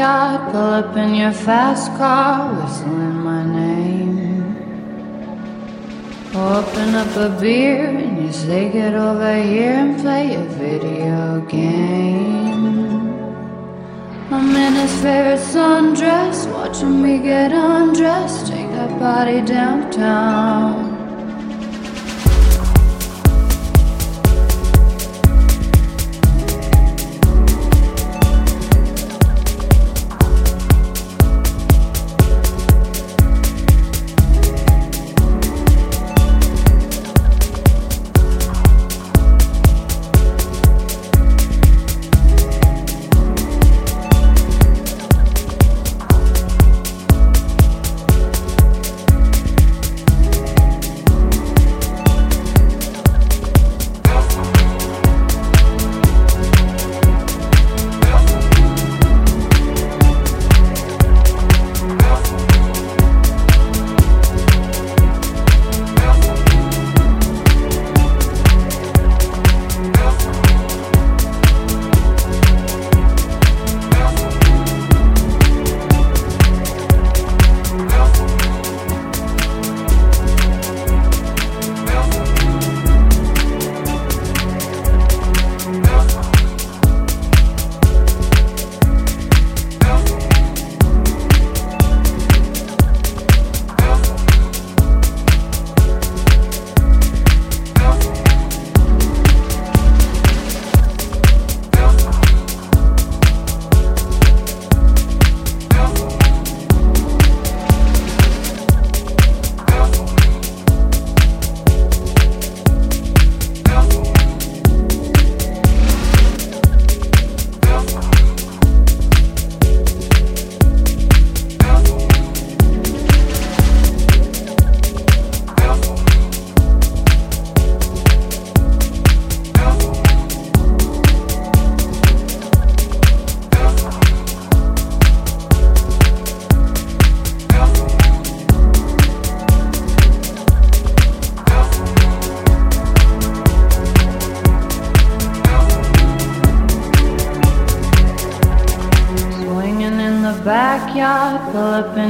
backyard, pull up in your fast car, whistling my name. Open up a beer and you say, Get over here and play a video game. I'm in his favorite sundress, watching me get undressed, take that body downtown.